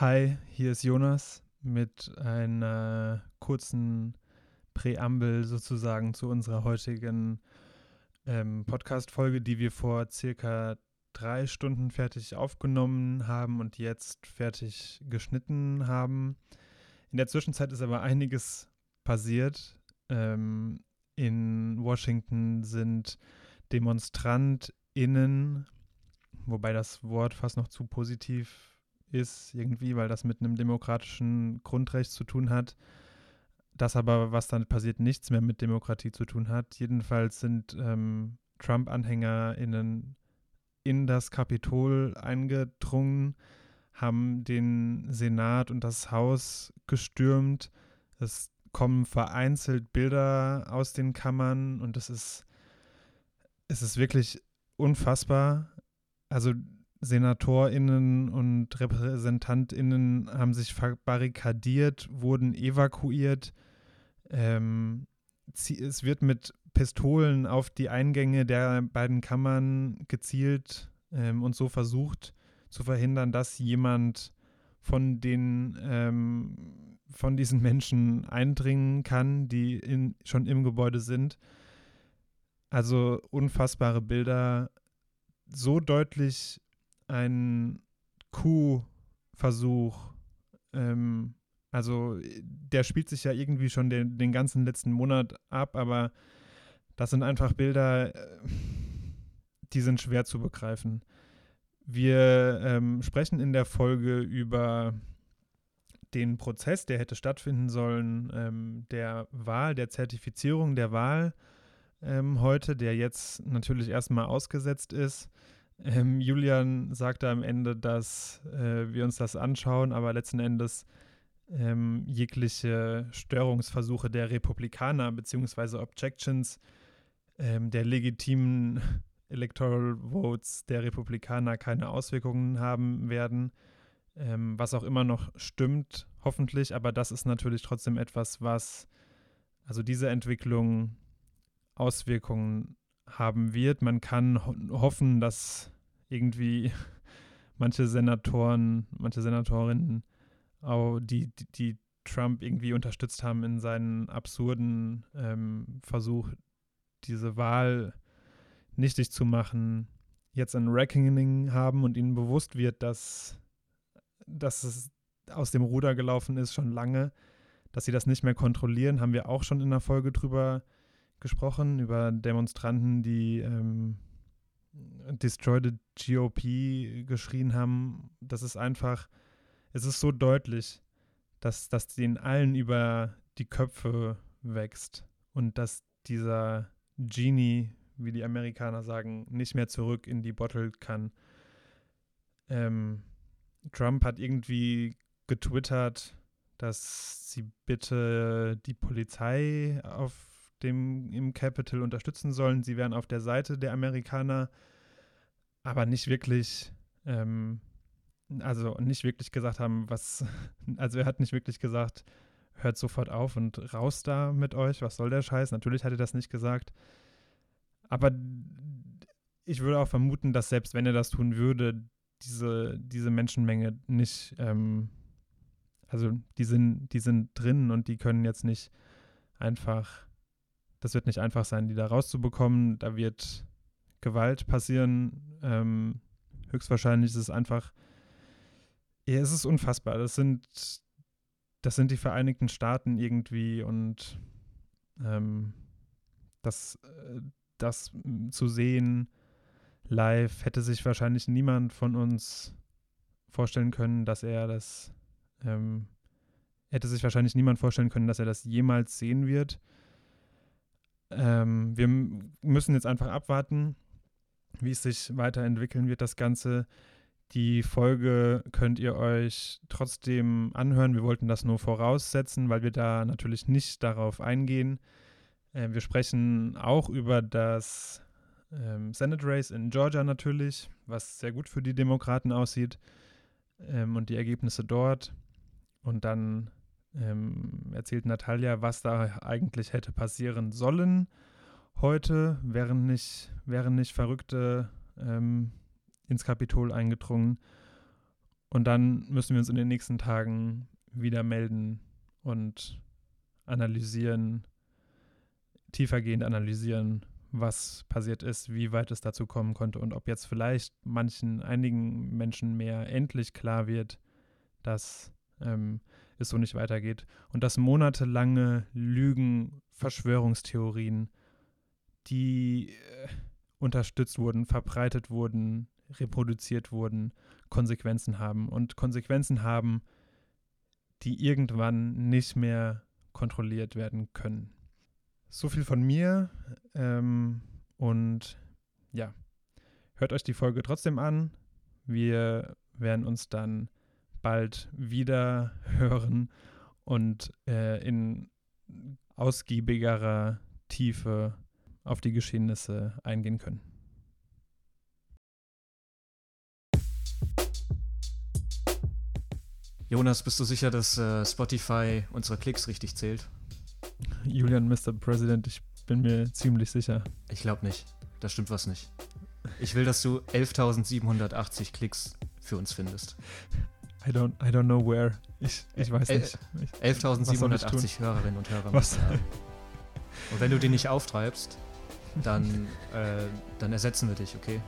Hi, hier ist Jonas mit einer kurzen Präambel sozusagen zu unserer heutigen ähm, Podcast-Folge, die wir vor circa drei Stunden fertig aufgenommen haben und jetzt fertig geschnitten haben. In der Zwischenzeit ist aber einiges passiert. Ähm, in Washington sind DemonstrantInnen, wobei das Wort fast noch zu positiv ist, irgendwie, weil das mit einem demokratischen Grundrecht zu tun hat. Das aber, was dann passiert, nichts mehr mit Demokratie zu tun hat. Jedenfalls sind ähm, Trump-AnhängerInnen in das Kapitol eingedrungen, haben den Senat und das Haus gestürmt. Es kommen vereinzelt Bilder aus den Kammern und es ist, es ist wirklich unfassbar. Also SenatorInnen und RepräsentantInnen haben sich barrikadiert, wurden evakuiert. Ähm, es wird mit Pistolen auf die Eingänge der beiden Kammern gezielt ähm, und so versucht zu verhindern, dass jemand von den ähm, von diesen Menschen eindringen kann, die in, schon im Gebäude sind. Also unfassbare Bilder, so deutlich ein Coup-Versuch. Ähm, also der spielt sich ja irgendwie schon den, den ganzen letzten Monat ab, aber das sind einfach Bilder, äh, die sind schwer zu begreifen. Wir ähm, sprechen in der Folge über den Prozess, der hätte stattfinden sollen, ähm, der Wahl, der Zertifizierung der Wahl ähm, heute, der jetzt natürlich erstmal ausgesetzt ist. Ähm, Julian sagte am Ende, dass äh, wir uns das anschauen, aber letzten Endes ähm, jegliche Störungsversuche der Republikaner bzw. Objections ähm, der legitimen Electoral Votes der Republikaner keine Auswirkungen haben werden, ähm, was auch immer noch stimmt, hoffentlich, aber das ist natürlich trotzdem etwas, was, also diese Entwicklung Auswirkungen haben wird. Man kann ho hoffen, dass irgendwie manche Senatoren, manche Senatorinnen, auch die, die, die Trump irgendwie unterstützt haben in seinen absurden ähm, Versuch, diese Wahl nichtig zu machen, jetzt ein Reckoning haben und ihnen bewusst wird, dass, dass es aus dem Ruder gelaufen ist schon lange, dass sie das nicht mehr kontrollieren, haben wir auch schon in der Folge drüber gesprochen, über Demonstranten, die ähm, Destroy the GOP geschrien haben. Das ist einfach, es ist so deutlich, dass das den allen über die Köpfe wächst und dass dieser Genie, wie die Amerikaner sagen, nicht mehr zurück in die Bottle kann. Ähm, Trump hat irgendwie getwittert, dass sie bitte die Polizei auf dem, im Capitol unterstützen sollen. Sie wären auf der Seite der Amerikaner, aber nicht wirklich, ähm, also nicht wirklich gesagt haben, was, also er hat nicht wirklich gesagt, hört sofort auf und raus da mit euch, was soll der Scheiß? Natürlich hat er das nicht gesagt. Aber ich würde auch vermuten, dass selbst wenn er das tun würde, diese, diese Menschenmenge nicht, ähm, also die sind, die sind drin und die können jetzt nicht einfach das wird nicht einfach sein, die da rauszubekommen. Da wird Gewalt passieren. Ähm, höchstwahrscheinlich ist es einfach, ja, es ist unfassbar. Das sind, das sind die Vereinigten Staaten irgendwie und ähm, das, äh, das zu sehen live hätte sich wahrscheinlich niemand von uns vorstellen können, dass er das, ähm, hätte sich wahrscheinlich niemand vorstellen können, dass er das jemals sehen wird. Ähm, wir müssen jetzt einfach abwarten, wie es sich weiterentwickeln wird, das Ganze. Die Folge könnt ihr euch trotzdem anhören. Wir wollten das nur voraussetzen, weil wir da natürlich nicht darauf eingehen. Äh, wir sprechen auch über das ähm, Senate Race in Georgia natürlich, was sehr gut für die Demokraten aussieht ähm, und die Ergebnisse dort. Und dann ähm, erzählt Natalia, was da eigentlich hätte passieren sollen heute, wären nicht, wären nicht Verrückte ähm, ins Kapitol eingedrungen. Und dann müssen wir uns in den nächsten Tagen wieder melden und analysieren, tiefergehend analysieren, was passiert ist, wie weit es dazu kommen konnte und ob jetzt vielleicht manchen, einigen Menschen mehr endlich klar wird, dass ähm, es so nicht weitergeht und dass monatelange Lügen, Verschwörungstheorien, die äh, unterstützt wurden, verbreitet wurden, reproduziert wurden, Konsequenzen haben und Konsequenzen haben, die irgendwann nicht mehr kontrolliert werden können. So viel von mir ähm, und ja, hört euch die Folge trotzdem an. Wir werden uns dann bald wieder hören und äh, in ausgiebigerer Tiefe auf die Geschehnisse eingehen können. Jonas, bist du sicher, dass äh, Spotify unsere Klicks richtig zählt? Julian, Mr. President, ich bin mir ziemlich sicher. Ich glaube nicht. Da stimmt was nicht. Ich will, dass du 11.780 Klicks für uns findest. I don't, I don't know where. Ich, ich weiß nicht. 11.780 Hörerinnen und Hörer was? haben. Und wenn du die nicht auftreibst, dann, äh, dann ersetzen wir dich, okay?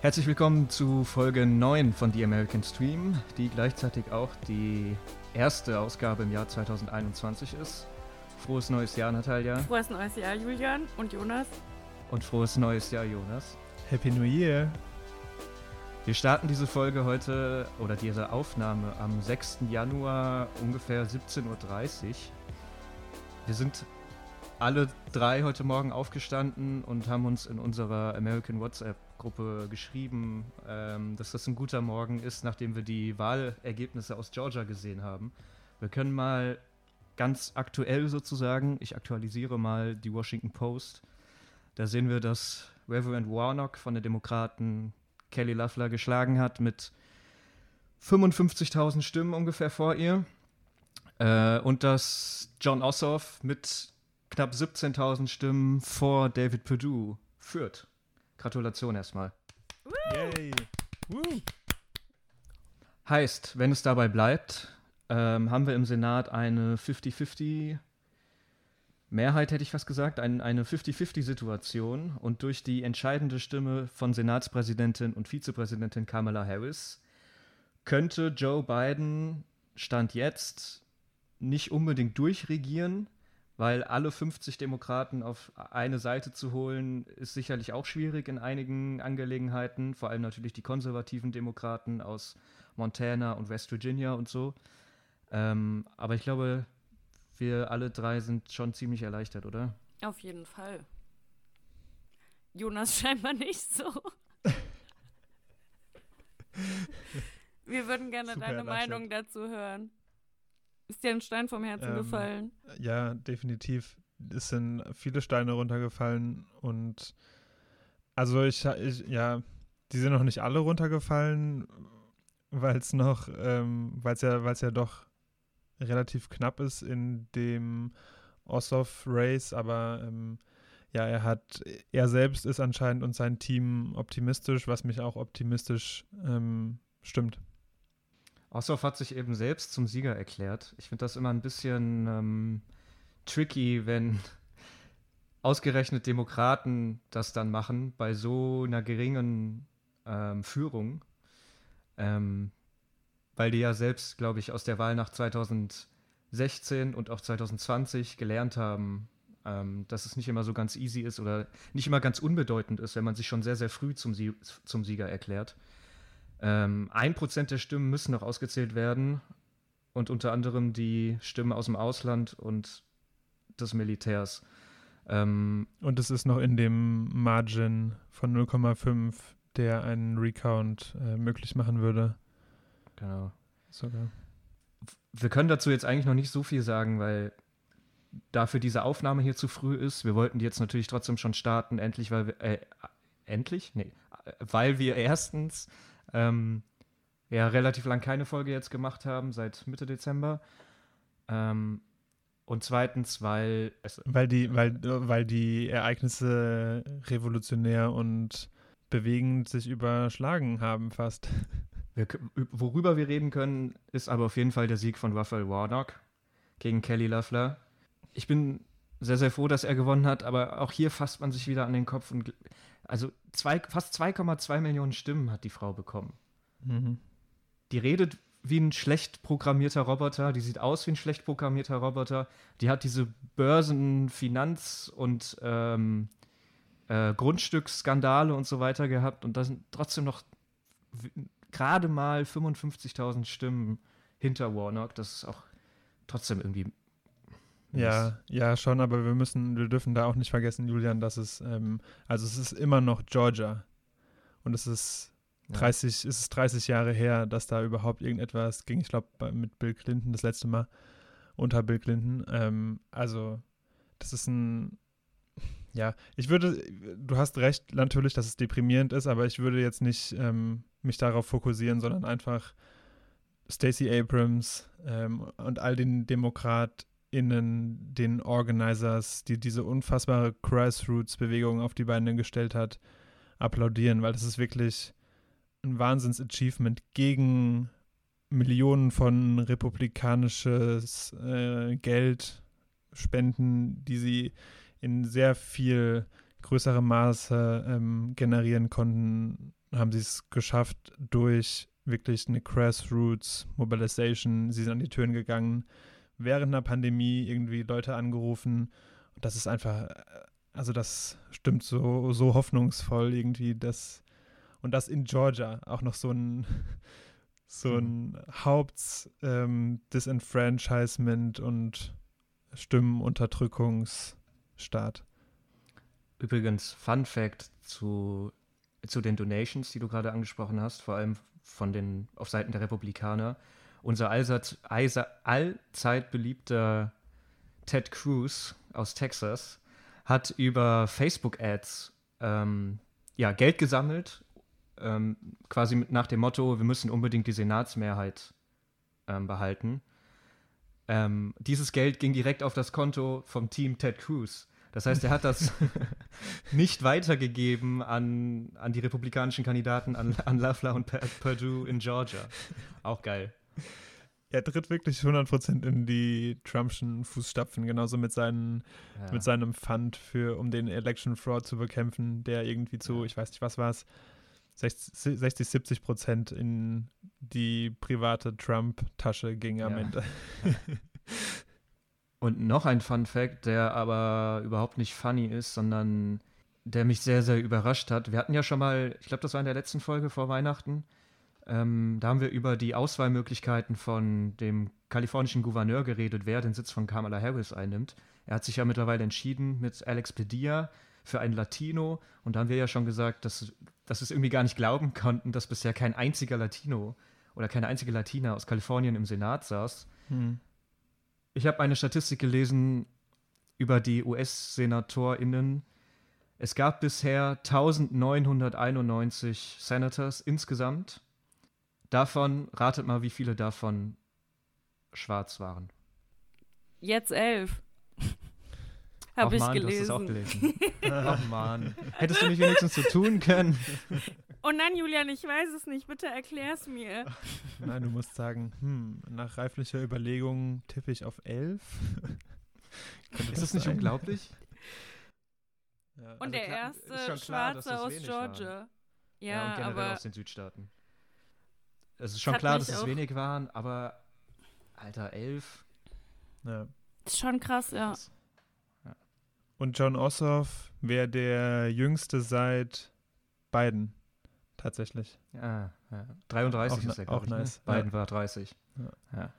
Herzlich willkommen zu Folge 9 von The American Stream, die gleichzeitig auch die erste Ausgabe im Jahr 2021 ist. Frohes neues Jahr, Natalia. Frohes neues Jahr, Julian und Jonas. Und frohes neues Jahr, Jonas. Happy New Year. Wir starten diese Folge heute oder diese Aufnahme am 6. Januar ungefähr 17.30 Uhr. Wir sind alle drei heute Morgen aufgestanden und haben uns in unserer American WhatsApp-Gruppe geschrieben, ähm, dass das ein guter Morgen ist, nachdem wir die Wahlergebnisse aus Georgia gesehen haben. Wir können mal ganz aktuell sozusagen, ich aktualisiere mal die Washington Post. Da sehen wir, dass Reverend Warnock von den Demokraten Kelly Loeffler geschlagen hat mit 55.000 Stimmen ungefähr vor ihr. Äh, und dass John Ossoff mit knapp 17.000 Stimmen vor David Perdue führt. Gratulation erstmal. Yay. Woo. Heißt, wenn es dabei bleibt, ähm, haben wir im Senat eine 50-50 Mehrheit hätte ich fast gesagt, ein, eine 50-50-Situation und durch die entscheidende Stimme von Senatspräsidentin und Vizepräsidentin Kamala Harris könnte Joe Biden Stand jetzt nicht unbedingt durchregieren, weil alle 50 Demokraten auf eine Seite zu holen, ist sicherlich auch schwierig in einigen Angelegenheiten, vor allem natürlich die konservativen Demokraten aus Montana und West Virginia und so. Ähm, aber ich glaube, wir alle drei sind schon ziemlich erleichtert, oder? Auf jeden Fall. Jonas scheinbar nicht so. wir würden gerne Super deine Meinung dazu hören. Ist dir ein Stein vom Herzen ähm, gefallen? Ja, definitiv. Es sind viele Steine runtergefallen und also ich, ich ja, die sind noch nicht alle runtergefallen, weil es noch, ähm, weil es ja, weil es ja doch relativ knapp ist in dem Ossoff-Race, aber ähm, ja, er hat, er selbst ist anscheinend und sein Team optimistisch, was mich auch optimistisch ähm, stimmt. Ossoff hat sich eben selbst zum Sieger erklärt. Ich finde das immer ein bisschen ähm, tricky, wenn ausgerechnet Demokraten das dann machen bei so einer geringen ähm, Führung. Ähm, weil die ja selbst, glaube ich, aus der Wahl nach 2016 und auch 2020 gelernt haben, ähm, dass es nicht immer so ganz easy ist oder nicht immer ganz unbedeutend ist, wenn man sich schon sehr, sehr früh zum, Sie zum Sieger erklärt. Ähm, ein Prozent der Stimmen müssen noch ausgezählt werden und unter anderem die Stimmen aus dem Ausland und des Militärs. Ähm, und es ist noch in dem Margin von 0,5, der einen Recount äh, möglich machen würde. Genau. Sogar. Wir können dazu jetzt eigentlich noch nicht so viel sagen, weil dafür diese Aufnahme hier zu früh ist. Wir wollten die jetzt natürlich trotzdem schon starten, endlich, weil wir, äh, endlich? Nee, weil wir erstens ähm, ja relativ lang keine Folge jetzt gemacht haben, seit Mitte Dezember. Ähm, Und zweitens, weil weil die, weil, weil die Ereignisse revolutionär und bewegend sich überschlagen haben fast. Wir, worüber wir reden können, ist aber auf jeden Fall der Sieg von Raphael Warnock gegen Kelly Loeffler. Ich bin sehr, sehr froh, dass er gewonnen hat, aber auch hier fasst man sich wieder an den Kopf und also zwei, fast 2,2 Millionen Stimmen hat die Frau bekommen. Mhm. Die redet wie ein schlecht programmierter Roboter, die sieht aus wie ein schlecht programmierter Roboter, die hat diese Börsen-, Finanz- und ähm, äh, Grundstücksskandale und so weiter gehabt und da sind trotzdem noch gerade mal 55.000 Stimmen hinter Warnock. Das ist auch trotzdem irgendwie. Ja, ja, schon, aber wir müssen, wir dürfen da auch nicht vergessen, Julian, dass es, ähm, also es ist immer noch Georgia. Und es ist 30, ja. es ist 30 Jahre her, dass da überhaupt irgendetwas ging. Ich glaube, mit Bill Clinton das letzte Mal unter Bill Clinton. Ähm, also, das ist ein, ja, ich würde, du hast recht, natürlich, dass es deprimierend ist, aber ich würde jetzt nicht ähm, mich darauf fokussieren, sondern einfach Stacey Abrams ähm, und all den DemokratInnen, den Organizers, die diese unfassbare Grassroots-Bewegung auf die Beine gestellt hat, applaudieren, weil das ist wirklich ein Wahnsinns-Achievement gegen Millionen von republikanisches äh, Geld spenden, die sie in sehr viel größerem Maße ähm, generieren konnten, haben sie es geschafft durch wirklich eine Grassroots Mobilization. Sie sind an die Türen gegangen, während einer Pandemie irgendwie Leute angerufen. Und das ist einfach, also das stimmt so, so hoffnungsvoll irgendwie, dass und das in Georgia auch noch so ein so ein mhm. Haupt-Disenfranchisement ähm, und Stimmenunterdrückungsstaat. Übrigens, Fun Fact zu zu den Donations, die du gerade angesprochen hast, vor allem von den auf Seiten der Republikaner. Unser allseits, allzeit beliebter Ted Cruz aus Texas hat über Facebook-Ads ähm, ja, Geld gesammelt, ähm, quasi nach dem Motto, wir müssen unbedingt die Senatsmehrheit ähm, behalten. Ähm, dieses Geld ging direkt auf das Konto vom Team Ted Cruz. Das heißt, er hat das nicht weitergegeben an, an die republikanischen Kandidaten, an, an Loeffler und Perdue in Georgia. Auch geil. Er tritt wirklich 100% in die Trumpschen Fußstapfen, genauso mit, seinen, ja. mit seinem Fund, für, um den Election Fraud zu bekämpfen, der irgendwie zu, ich weiß nicht, was war es, 60, 60, 70 Prozent in die private Trump-Tasche ging am ja. Ende. Und noch ein Fun Fact, der aber überhaupt nicht funny ist, sondern der mich sehr, sehr überrascht hat. Wir hatten ja schon mal, ich glaube, das war in der letzten Folge vor Weihnachten, ähm, da haben wir über die Auswahlmöglichkeiten von dem kalifornischen Gouverneur geredet, wer den Sitz von Kamala Harris einnimmt. Er hat sich ja mittlerweile entschieden mit Alex Padilla für ein Latino. Und da haben wir ja schon gesagt, dass, dass wir es irgendwie gar nicht glauben konnten, dass bisher kein einziger Latino oder keine einzige Latina aus Kalifornien im Senat saß. Hm. Ich habe eine Statistik gelesen über die US-SenatorInnen. Es gab bisher 1991 Senators insgesamt. Davon, ratet mal, wie viele davon schwarz waren. Jetzt elf. Habe ich Mann, gelesen. Du hast es auch gelesen. Ach Mann. Hättest du nicht wenigstens so tun können? Oh nein, Julian, ich weiß es nicht. Bitte erklär's mir. Nein, du musst sagen, hm, nach reiflicher Überlegung tippe ich auf elf. ist das, das nicht unglaublich? Ja, und also der klar, erste Schwarze aus Georgia. Ja, ja, und generell aber aus den Südstaaten. Es ist schon klar, dass es wenig waren, aber Alter, elf. Ja. Ist schon krass, ja. ja. Und John Ossoff wäre der jüngste seit Biden tatsächlich. Ja, ja. 33 auch, ist er, Auch ich, ne? nice. Ne? Biden ja. war 30. Ja.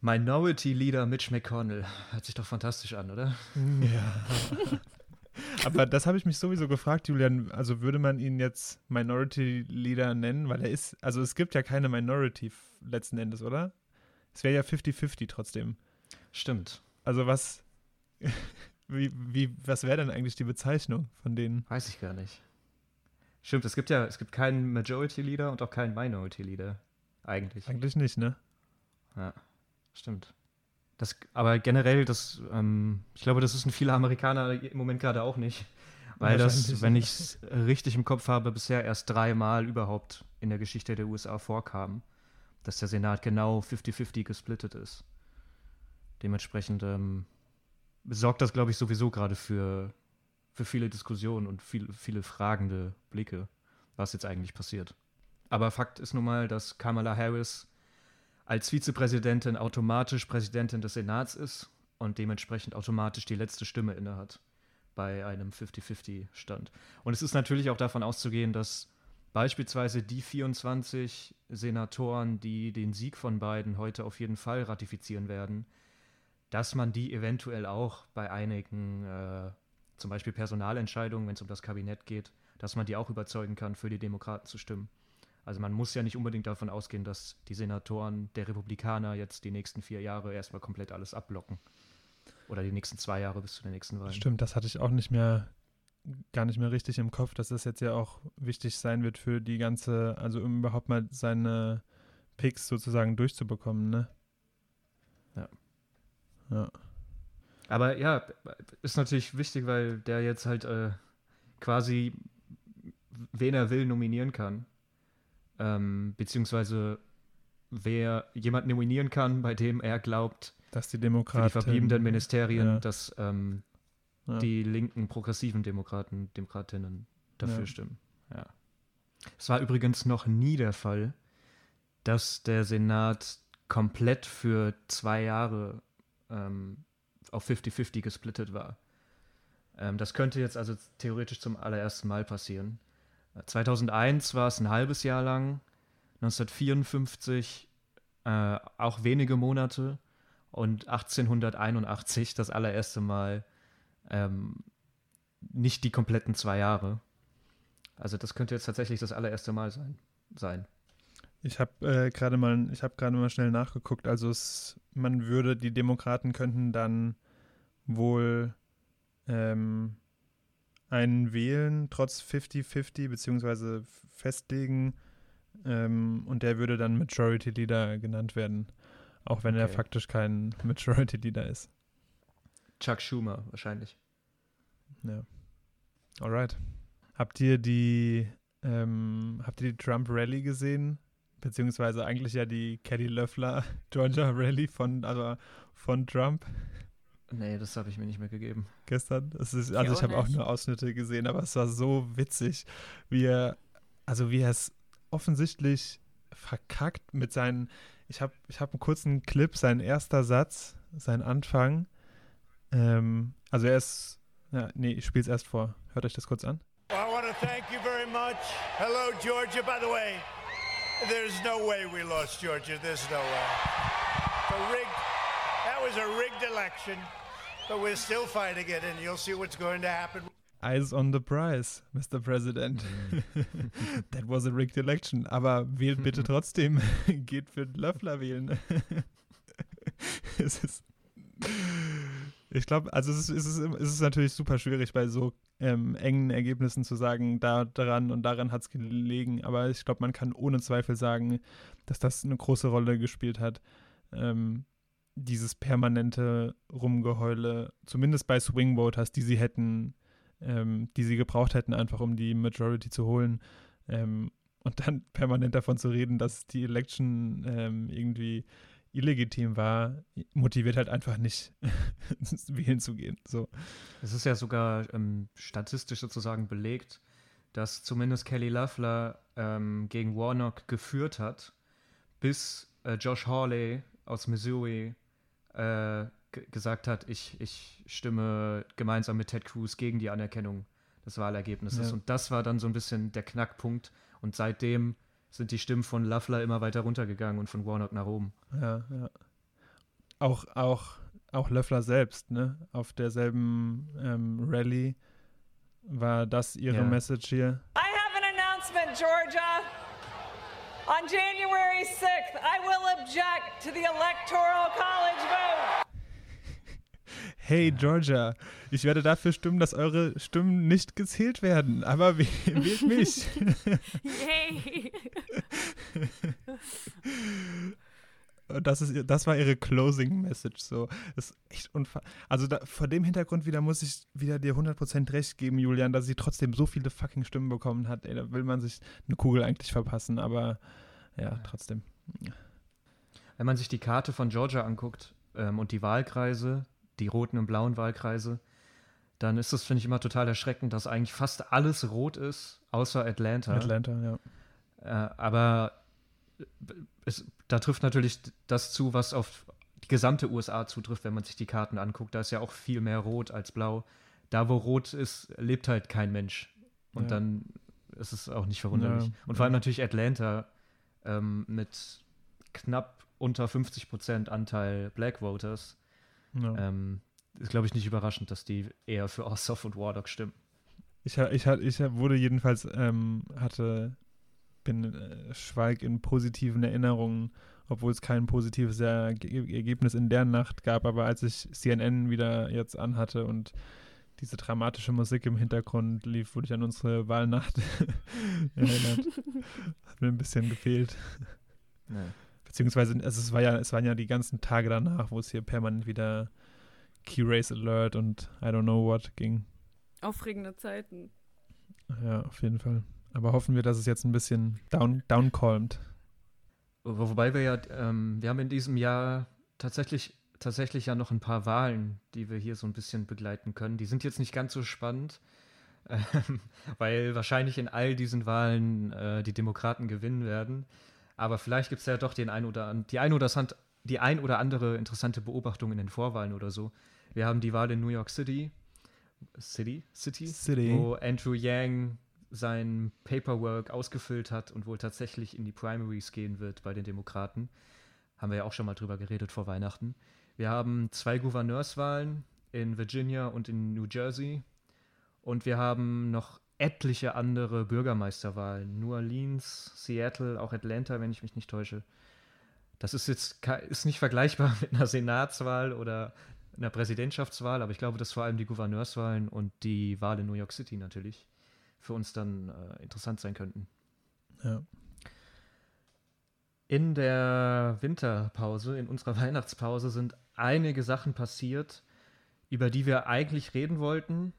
Minority Leader Mitch McConnell. Hört sich doch fantastisch an, oder? Ja. Aber das habe ich mich sowieso gefragt, Julian. Also würde man ihn jetzt Minority Leader nennen? Weil er ist, also es gibt ja keine Minority letzten Endes, oder? Es wäre ja 50-50 trotzdem. Stimmt. Also was, wie, wie, was wäre denn eigentlich die Bezeichnung von denen? Weiß ich gar nicht. Stimmt, es gibt ja, es gibt keinen Majority Leader und auch keinen Minority Leader. Eigentlich. Eigentlich nicht, ne? Ja, stimmt. Das, aber generell, das, ähm, ich glaube, das ist ein viele Amerikaner im Moment gerade auch nicht. Weil das, wenn ich es richtig im Kopf habe, bisher erst dreimal überhaupt in der Geschichte der USA vorkam, dass der Senat genau 50-50 gesplittet ist. Dementsprechend ähm, sorgt das, glaube ich, sowieso gerade für, für viele Diskussionen und viel, viele fragende Blicke, was jetzt eigentlich passiert. Aber Fakt ist nun mal, dass Kamala Harris als Vizepräsidentin automatisch Präsidentin des Senats ist und dementsprechend automatisch die letzte Stimme innehat bei einem 50-50-Stand. Und es ist natürlich auch davon auszugehen, dass beispielsweise die 24 Senatoren, die den Sieg von Biden heute auf jeden Fall ratifizieren werden, dass man die eventuell auch bei einigen, äh, zum Beispiel Personalentscheidungen, wenn es um das Kabinett geht, dass man die auch überzeugen kann, für die Demokraten zu stimmen. Also man muss ja nicht unbedingt davon ausgehen, dass die Senatoren der Republikaner jetzt die nächsten vier Jahre erstmal komplett alles abblocken. Oder die nächsten zwei Jahre bis zu den nächsten Wahlen. Stimmt, das hatte ich auch nicht mehr, gar nicht mehr richtig im Kopf, dass das jetzt ja auch wichtig sein wird für die ganze, also um überhaupt mal seine Picks sozusagen durchzubekommen, ne? Ja. Ja. Aber ja, ist natürlich wichtig, weil der jetzt halt äh, quasi wen er will nominieren kann ähm, beziehungsweise wer jemand nominieren kann, bei dem er glaubt, dass die Demokraten, die verbliebenen Ministerien, ja. dass ähm, ja. die linken progressiven Demokraten, Demokratinnen dafür ja. stimmen. Ja. Es war übrigens noch nie der Fall, dass der Senat komplett für zwei Jahre ähm, auf 50-50 gesplittet war. Ähm, das könnte jetzt also theoretisch zum allerersten Mal passieren. 2001 war es ein halbes Jahr lang, 1954 äh, auch wenige Monate und 1881 das allererste Mal ähm, nicht die kompletten zwei Jahre. Also das könnte jetzt tatsächlich das allererste Mal sein. sein. Ich habe äh, gerade mal, ich habe gerade mal schnell nachgeguckt. Also es, man würde, die Demokraten könnten dann wohl ähm, einen wählen, trotz 50-50, beziehungsweise festlegen. Ähm, und der würde dann Majority Leader genannt werden. Auch wenn okay. er faktisch kein Majority Leader ist. Chuck Schumer wahrscheinlich. Ja. Alright. Habt ihr die, ähm, habt ihr die Trump Rally gesehen? Beziehungsweise eigentlich ja die Caddy Löffler Georgia Rally von, also von Trump. Nee, das habe ich mir nicht mehr gegeben. Gestern? Ist, also ich habe auch nur Ausschnitte gesehen, aber es war so witzig, wie er, also wie er es offensichtlich verkackt mit seinen, ich habe ich hab einen kurzen Clip, sein erster Satz, sein Anfang. Ähm, also er ist, ja, nee, ich spiele es erst vor. Hört euch das kurz an. I want to thank you very much. Hello, Georgia. By the way, there's no way we lost Georgia. There's no way. The rigged That was a rigged election, but we're still fighting it, and you'll see what's going to happen. Eyes on the prize, Mr. President. That was a rigged election. Aber wählt bitte trotzdem. Geht für Löffler wählen. es ist. Ich glaube, also es ist, es, ist, es ist natürlich super schwierig, bei so ähm, engen Ergebnissen zu sagen, da daran und daran hat es gelegen. Aber ich glaube, man kann ohne Zweifel sagen, dass das eine große Rolle gespielt hat. Ähm, dieses permanente Rumgeheule, zumindest bei Swing Voters, die sie hätten, ähm, die sie gebraucht hätten, einfach um die Majority zu holen. Ähm, und dann permanent davon zu reden, dass die Election ähm, irgendwie illegitim war, motiviert halt einfach nicht, wählen zu gehen. So. Es ist ja sogar ähm, statistisch sozusagen belegt, dass zumindest Kelly Loeffler ähm, gegen Warnock geführt hat, bis äh, Josh Hawley aus Missouri äh, gesagt hat, ich, ich stimme gemeinsam mit Ted Cruz gegen die Anerkennung des Wahlergebnisses. Ja. Und das war dann so ein bisschen der Knackpunkt. Und seitdem sind die Stimmen von Loeffler immer weiter runtergegangen und von Warnock nach oben. Ja, ja. Auch, auch, auch Löffler selbst, ne? Auf derselben ähm, Rallye war das ihre ja. Message hier. I have an announcement, Georgia. On January 6th, I will object to the Electoral College vote. Hey Georgia, ich werde dafür stimmen, dass eure Stimmen nicht gezählt werden, aber wählt mich. Yay! das, ist, das war ihre Closing Message. So. Das ist echt unfassbar. Also da, vor dem Hintergrund wieder muss ich wieder dir 100% recht geben, Julian, dass sie trotzdem so viele fucking Stimmen bekommen hat. Ey, da will man sich eine Kugel eigentlich verpassen, aber ja, trotzdem. Wenn man sich die Karte von Georgia anguckt ähm, und die Wahlkreise, die roten und blauen Wahlkreise, dann ist das, finde ich, immer total erschreckend, dass eigentlich fast alles rot ist, außer Atlanta. Atlanta, ja. Äh, aber es, da trifft natürlich das zu, was auf die gesamte USA zutrifft, wenn man sich die Karten anguckt. Da ist ja auch viel mehr rot als blau. Da, wo rot ist, lebt halt kein Mensch. Und ja. dann ist es auch nicht verwunderlich. Ja, und vor allem natürlich Atlanta ähm, mit knapp unter 50 Prozent Anteil Black Voters. Ähm, ist, glaube ich, nicht überraschend, dass die eher für Ossoff und Warlock stimmen. Ich, ich, ich wurde jedenfalls, ähm, hatte bin äh, schweig in positiven Erinnerungen, obwohl es kein positives Ergebnis in der Nacht gab. Aber als ich CNN wieder jetzt anhatte und diese dramatische Musik im Hintergrund lief, wurde ich an unsere Wahlnacht erinnert. Hat mir ein bisschen gefehlt. Ja. Beziehungsweise, also es, war ja, es waren ja die ganzen Tage danach, wo es hier permanent wieder Key Race Alert und I don't know what ging. Aufregende Zeiten. Ja, auf jeden Fall. Aber hoffen wir, dass es jetzt ein bisschen down, downcalmt. Wobei wir ja, ähm, wir haben in diesem Jahr tatsächlich, tatsächlich ja noch ein paar Wahlen, die wir hier so ein bisschen begleiten können. Die sind jetzt nicht ganz so spannend, äh, weil wahrscheinlich in all diesen Wahlen äh, die Demokraten gewinnen werden. Aber vielleicht gibt es ja doch den ein oder die ein oder, die ein oder andere interessante Beobachtung in den Vorwahlen oder so. Wir haben die Wahl in New York City, City, City, City. wo Andrew Yang sein Paperwork ausgefüllt hat und wohl tatsächlich in die Primaries gehen wird bei den Demokraten. Haben wir ja auch schon mal drüber geredet vor Weihnachten. Wir haben zwei Gouverneurswahlen in Virginia und in New Jersey. Und wir haben noch etliche andere Bürgermeisterwahlen. New Orleans, Seattle, auch Atlanta, wenn ich mich nicht täusche. Das ist jetzt ist nicht vergleichbar mit einer Senatswahl oder einer Präsidentschaftswahl, aber ich glaube, das vor allem die Gouverneurswahlen und die Wahl in New York City natürlich für uns dann äh, interessant sein könnten. Ja. In der Winterpause, in unserer Weihnachtspause sind einige Sachen passiert, über die wir eigentlich reden wollten,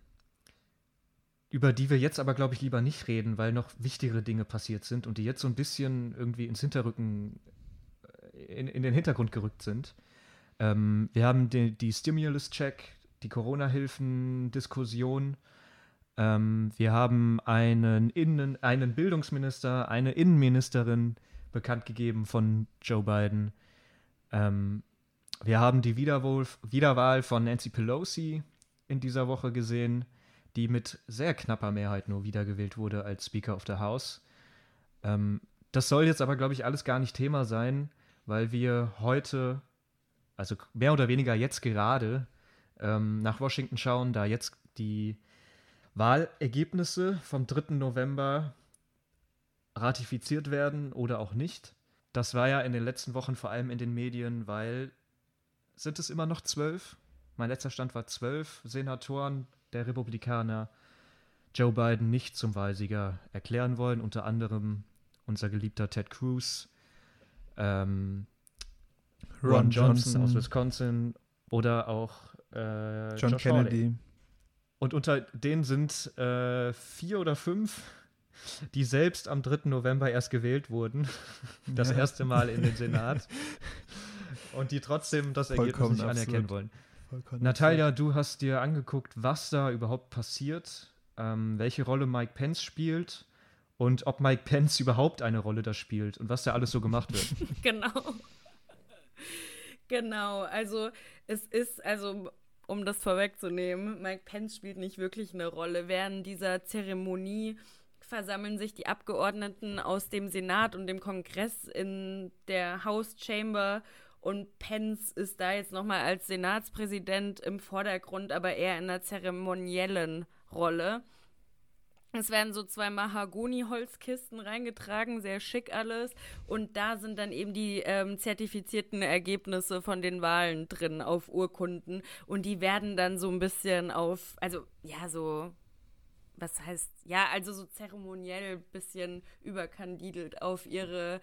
über die wir jetzt aber, glaube ich, lieber nicht reden, weil noch wichtigere Dinge passiert sind und die jetzt so ein bisschen irgendwie ins Hinterrücken, äh, in, in den Hintergrund gerückt sind. Ähm, wir haben die, die Stimulus-Check, die Corona-Hilfen-Diskussion ähm, wir haben einen, Innen-, einen Bildungsminister, eine Innenministerin bekannt gegeben von Joe Biden. Ähm, wir haben die Wiederwahl von Nancy Pelosi in dieser Woche gesehen, die mit sehr knapper Mehrheit nur wiedergewählt wurde als Speaker of the House. Ähm, das soll jetzt aber, glaube ich, alles gar nicht Thema sein, weil wir heute, also mehr oder weniger jetzt gerade, ähm, nach Washington schauen, da jetzt die Wahlergebnisse vom 3. November ratifiziert werden oder auch nicht. Das war ja in den letzten Wochen vor allem in den Medien, weil sind es immer noch zwölf? Mein letzter Stand war zwölf Senatoren der Republikaner Joe Biden nicht zum Wahlsieger erklären wollen, unter anderem unser geliebter Ted Cruz, ähm, Ron, Ron Johnson, Johnson, aus Wisconsin oder auch äh, John Josh Kennedy. Hawley. Und unter denen sind äh, vier oder fünf, die selbst am 3. November erst gewählt wurden. Das ja. erste Mal in den Senat. Und die trotzdem das Ergebnis nicht anerkennen wollen. Natalia, du hast dir angeguckt, was da überhaupt passiert, ähm, welche Rolle Mike Pence spielt und ob Mike Pence überhaupt eine Rolle da spielt und was da alles so gemacht wird. genau. Genau, also es ist, also um das vorwegzunehmen, Mike Pence spielt nicht wirklich eine Rolle. Während dieser Zeremonie versammeln sich die Abgeordneten aus dem Senat und dem Kongress in der House Chamber und Pence ist da jetzt nochmal als Senatspräsident im Vordergrund, aber eher in einer zeremoniellen Rolle. Es werden so zwei Mahagoni-Holzkisten reingetragen, sehr schick alles. Und da sind dann eben die ähm, zertifizierten Ergebnisse von den Wahlen drin auf Urkunden. Und die werden dann so ein bisschen auf, also ja, so, was heißt, ja, also so zeremoniell ein bisschen überkandidelt auf ihre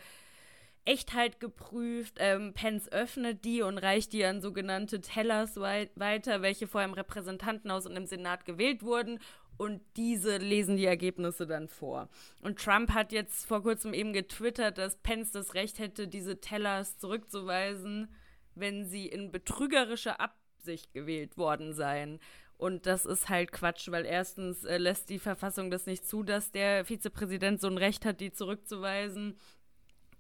Echtheit geprüft. Ähm, Pence öffnet die und reicht die an sogenannte Tellers wei weiter, welche vorher im Repräsentantenhaus und im Senat gewählt wurden. Und diese lesen die Ergebnisse dann vor. Und Trump hat jetzt vor kurzem eben getwittert, dass Pence das Recht hätte, diese Tellers zurückzuweisen, wenn sie in betrügerischer Absicht gewählt worden seien. Und das ist halt Quatsch, weil erstens äh, lässt die Verfassung das nicht zu, dass der Vizepräsident so ein Recht hat, die zurückzuweisen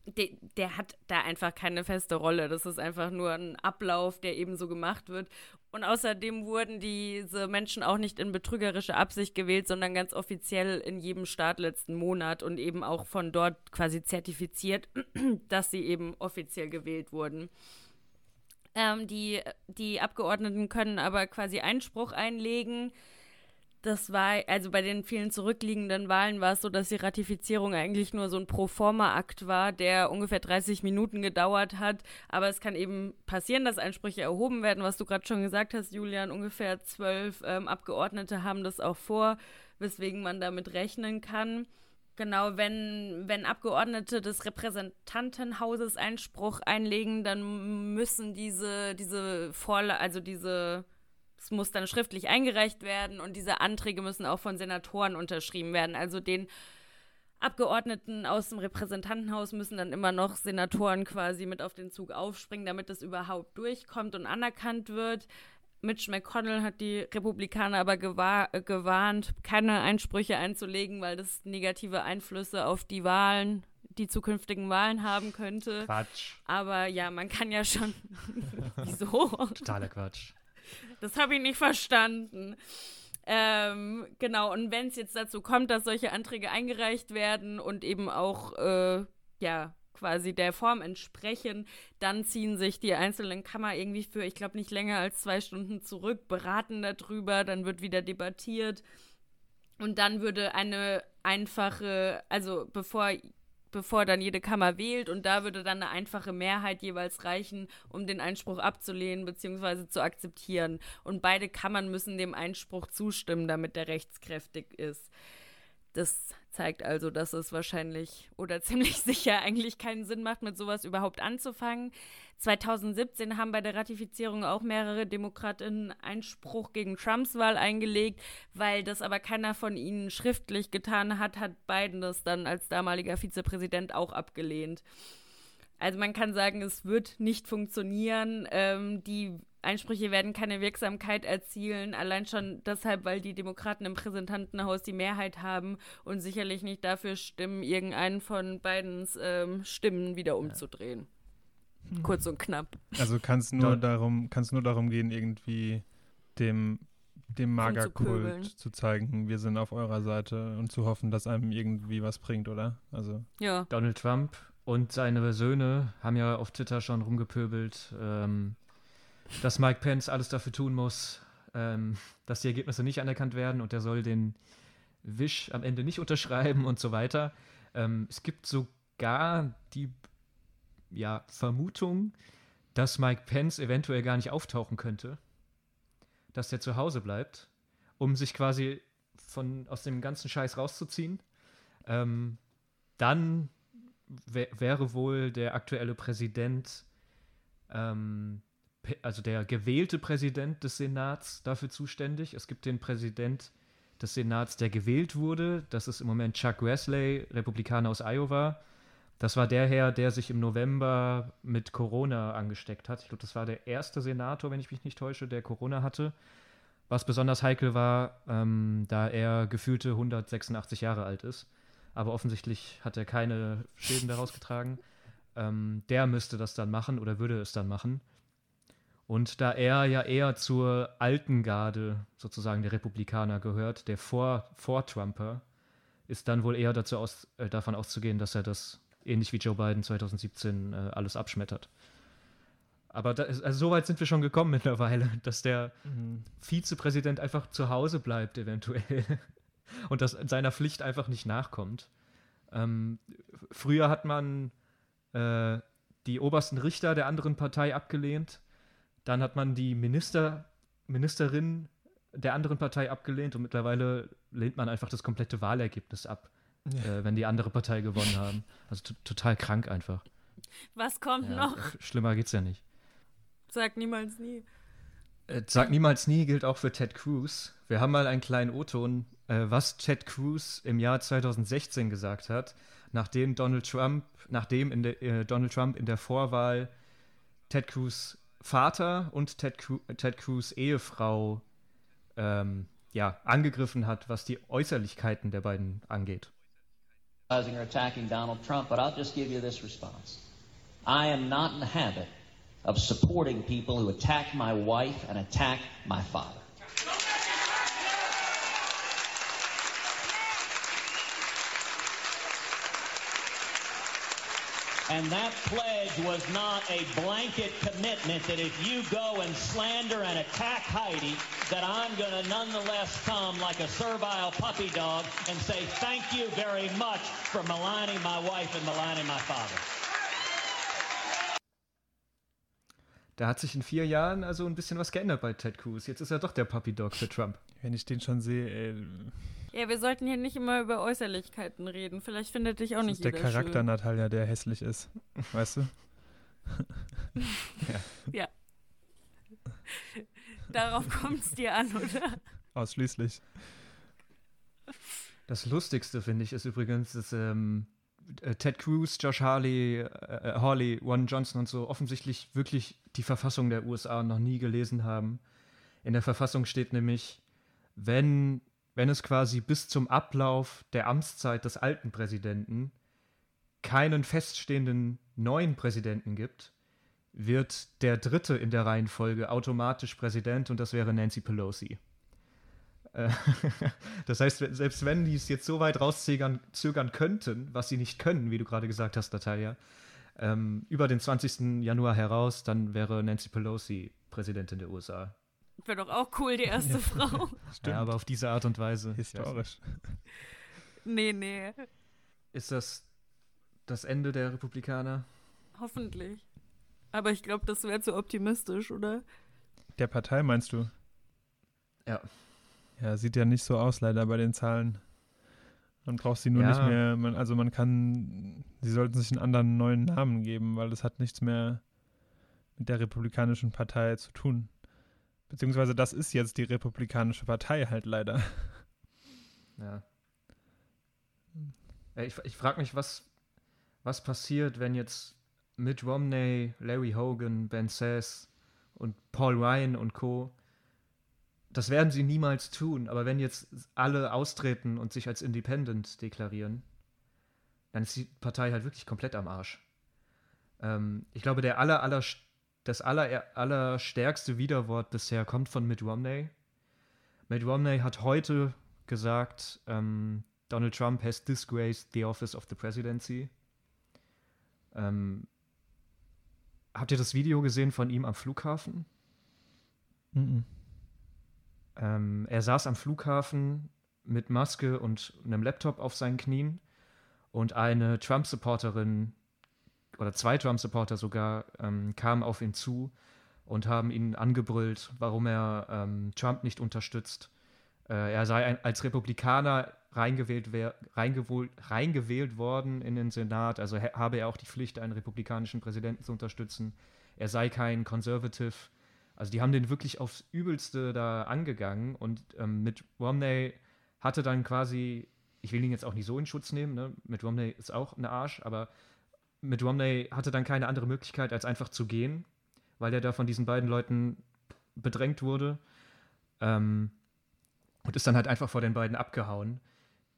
de, der hat da einfach keine feste Rolle. Das ist einfach nur ein Ablauf, der eben so gemacht wird. Und außerdem wurden diese Menschen auch nicht in betrügerischer Absicht gewählt, sondern ganz offiziell in jedem Staat letzten Monat und eben auch von dort quasi zertifiziert, dass sie eben offiziell gewählt wurden. Ähm, die, die Abgeordneten können aber quasi Einspruch einlegen das war, also bei den vielen zurückliegenden Wahlen war es so, dass die Ratifizierung eigentlich nur so ein Proforma-Akt war, der ungefähr 30 Minuten gedauert hat. Aber es kann eben passieren, dass Einsprüche erhoben werden, was du gerade schon gesagt hast, Julian. Ungefähr zwölf ähm, Abgeordnete haben das auch vor, weswegen man damit rechnen kann. Genau, wenn, wenn Abgeordnete des Repräsentantenhauses Einspruch einlegen, dann müssen diese, diese Vorla also diese es muss dann schriftlich eingereicht werden und diese Anträge müssen auch von Senatoren unterschrieben werden. Also den Abgeordneten aus dem Repräsentantenhaus müssen dann immer noch Senatoren quasi mit auf den Zug aufspringen, damit das überhaupt durchkommt und anerkannt wird. Mitch McConnell hat die Republikaner aber äh, gewarnt, keine Einsprüche einzulegen, weil das negative Einflüsse auf die Wahlen, die zukünftigen Wahlen haben könnte. Quatsch. Aber ja, man kann ja schon. Wieso? Totaler Quatsch. Das habe ich nicht verstanden. Ähm, genau, und wenn es jetzt dazu kommt, dass solche Anträge eingereicht werden und eben auch, äh, ja, quasi der Form entsprechen, dann ziehen sich die einzelnen Kammer irgendwie für, ich glaube, nicht länger als zwei Stunden zurück, beraten darüber, dann wird wieder debattiert. Und dann würde eine einfache, also bevor bevor dann jede Kammer wählt und da würde dann eine einfache Mehrheit jeweils reichen, um den Einspruch abzulehnen bzw. zu akzeptieren. Und beide Kammern müssen dem Einspruch zustimmen, damit der rechtskräftig ist. Das zeigt also, dass es wahrscheinlich oder ziemlich sicher eigentlich keinen Sinn macht, mit sowas überhaupt anzufangen. 2017 haben bei der Ratifizierung auch mehrere Demokratinnen Einspruch gegen Trumps Wahl eingelegt, weil das aber keiner von ihnen schriftlich getan hat, hat Biden das dann als damaliger Vizepräsident auch abgelehnt. Also man kann sagen, es wird nicht funktionieren. Ähm, die Einsprüche werden keine Wirksamkeit erzielen, allein schon deshalb, weil die Demokraten im Präsentantenhaus die Mehrheit haben und sicherlich nicht dafür stimmen, irgendeinen von Bidens ähm, Stimmen wieder umzudrehen. Ja. Kurz und knapp. Also kann es nur darum, nur darum gehen, irgendwie dem dem Magerkult zu, zu, zeigen, wir sind auf eurer Seite und zu hoffen, dass einem irgendwie was bringt, oder? Also ja. Donald Trump und seine Söhne haben ja auf Twitter schon rumgepöbelt, ähm, dass Mike Pence alles dafür tun muss, ähm, dass die Ergebnisse nicht anerkannt werden und er soll den Wisch am Ende nicht unterschreiben und so weiter. Ähm, es gibt sogar die ja, Vermutung, dass Mike Pence eventuell gar nicht auftauchen könnte, dass er zu Hause bleibt, um sich quasi von, aus dem ganzen Scheiß rauszuziehen. Ähm, dann wäre wohl der aktuelle Präsident ähm, also der gewählte Präsident des Senats dafür zuständig. Es gibt den Präsident des Senats, der gewählt wurde. Das ist im Moment Chuck Wesley, Republikaner aus Iowa. Das war der Herr, der sich im November mit Corona angesteckt hat. Ich glaube, das war der erste Senator, wenn ich mich nicht täusche, der Corona hatte. Was besonders heikel war, ähm, da er gefühlte 186 Jahre alt ist. Aber offensichtlich hat er keine Schäden daraus getragen. Ähm, der müsste das dann machen oder würde es dann machen. Und da er ja eher zur alten Garde sozusagen der Republikaner gehört, der Vor Vor-Trumper, ist dann wohl eher dazu aus, äh, davon auszugehen, dass er das ähnlich wie Joe Biden 2017 äh, alles abschmettert. Aber da, also so weit sind wir schon gekommen mittlerweile, dass der mhm. Vizepräsident einfach zu Hause bleibt, eventuell. Und dass seiner Pflicht einfach nicht nachkommt. Ähm, früher hat man äh, die obersten Richter der anderen Partei abgelehnt dann hat man die Minister, Ministerin der anderen Partei abgelehnt und mittlerweile lehnt man einfach das komplette Wahlergebnis ab, ja. äh, wenn die andere Partei gewonnen haben. Also total krank einfach. Was kommt Ja, noch? Schlimmer geht's ja nicht. Sag niemals nie. Äh, Sag niemals nie gilt auch für Ted Cruz. Wir haben mal einen kleinen O-Ton, äh, was Ted Cruz im Jahr 2016 gesagt hat, nachdem Donald Trump, nachdem in der, äh, Donald Trump in der Vorwahl Ted Cruz Vater und Ted, Ted Cruz Ehefrau ähm, ja, angegriffen hat, was die Äußerlichkeiten der beiden angeht. or attacking Donald Trump, but I'll just give you this response. I am not in the habit of supporting people who attack my wife and attack my father. And that pledge was not a blanket commitment that if you go and slander and attack Heidi, that I'm going to nonetheless come like a servile puppy dog and say thank you very much for maligning my wife and maligning my father. Da hat sich in vier Jahren also ein bisschen was geändert bei Ted Cruz. Jetzt ist er doch der Puppy Dog für Trump. Wenn ich den schon sehe, ey, Ja, wir sollten hier nicht immer über Äußerlichkeiten reden. Vielleicht findet dich auch das nicht ist der jeder Charakter schön. Natalia, der hässlich ist. Weißt du? Darauf kommt es dir an, oder? Ausschließlich. Das Lustigste, finde ich, ist übrigens, dass ähm, äh, Ted Cruz, Josh Harley, äh, Hawley, Ron Johnson und so offensichtlich wirklich die Verfassung der USA noch nie gelesen haben. In der Verfassung steht nämlich, wenn, wenn es quasi bis zum Ablauf der Amtszeit des alten Präsidenten keinen feststehenden neuen Präsidenten gibt, wird der dritte in der Reihenfolge automatisch Präsident und das wäre Nancy Pelosi. Äh, Das heißt, selbst wenn die es jetzt so weit rauszögern zögern könnten, was sie nicht können, wie du gerade gesagt hast, Natalia, ähm, über den 20. Januar heraus, dann wäre Nancy Pelosi Präsidentin der USA. Wäre doch auch cool, die erste Frau. Ja, aber auf diese Art und Weise. Historisch. Nee, nee. Ist das das Ende der Republikaner? Hoffentlich. Aber ich glaube, das wäre zu optimistisch, oder? Der Partei meinst du? Ja. Ja, sieht ja nicht so aus, leider bei den Zahlen. Man braucht sie nur Ja. nicht mehr, man, also man kann, sie sollten sich einen anderen neuen Namen geben, weil das hat nichts mehr mit der Republikanischen Partei zu tun. Beziehungsweise das ist jetzt die Republikanische Partei halt leider. Ja. Ich, ich frage mich, was, was passiert, wenn jetzt Mitt Romney, Larry Hogan, Ben Sass und Paul Ryan und Co. Das werden sie niemals tun, aber wenn jetzt alle austreten und sich als Independent deklarieren, dann ist die Partei halt wirklich komplett am Arsch. Ähm, ich glaube, der aller, aller, das aller, allerstärkste Widerwort bisher kommt von Mitt Romney. Mitt Romney hat heute gesagt, ähm, Donald Trump has disgraced the office of the presidency. Ähm, habt ihr das Video gesehen von ihm am Flughafen? Mhm. Ähm, er saß am Flughafen mit Maske und einem Laptop auf seinen Knien und eine Trump-Supporterin oder zwei Trump-Supporter sogar ähm, kamen auf ihn zu und haben ihn angebrüllt, warum er ähm, Trump nicht unterstützt. Äh, er sei ein, als Republikaner reingewählt, wer, reingewohl, reingewählt worden in den Senat, also habe er auch die Pflicht, einen republikanischen Präsidenten zu unterstützen. Er sei kein Conservative. Also die haben den wirklich aufs Übelste da angegangen und ähm, mit Romney hatte dann quasi, ich will ihn jetzt auch nicht so in Schutz nehmen, ne? mit Romney ist auch ein Arsch, aber mit Romney hatte dann keine andere Möglichkeit, als einfach zu gehen, weil er da von diesen beiden Leuten bedrängt wurde. Ähm, und ist dann halt einfach vor den beiden abgehauen.